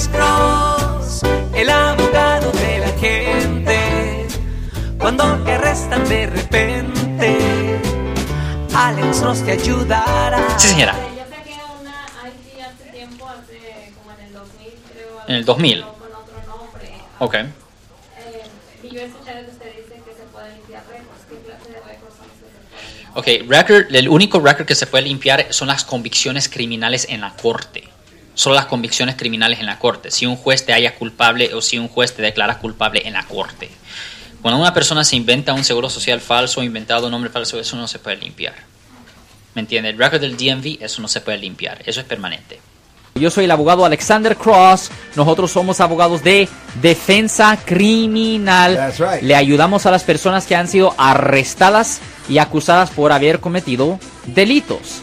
Alex Cross, el abogado de la gente. Cuando te arrestan de repente, Alex Cross te ayudará. Sí, señora. Yo saqué una IT hace tiempo, hace como en el 2000, creo. En el 2000. Con otro nombre. Ok. Eh, y yo he escuchado que usted dice que se pueden limpiar récords. ¿Qué clase de récords son los que se pueden limpiar? Ok, record, el único record que se puede limpiar son las convicciones criminales en la corte. Solo las convicciones criminales en la corte. Si un juez te haya culpable o si un juez te declara culpable en la corte. Cuando una persona se inventa un seguro social falso, inventado un nombre falso, eso no se puede limpiar. ¿Me entiende? El record del DMV, eso no se puede limpiar. Eso es permanente. Yo soy el abogado Alexander Cross. Nosotros somos abogados de defensa criminal. That's right. Le ayudamos a las personas que han sido arrestadas y acusadas por haber cometido delitos.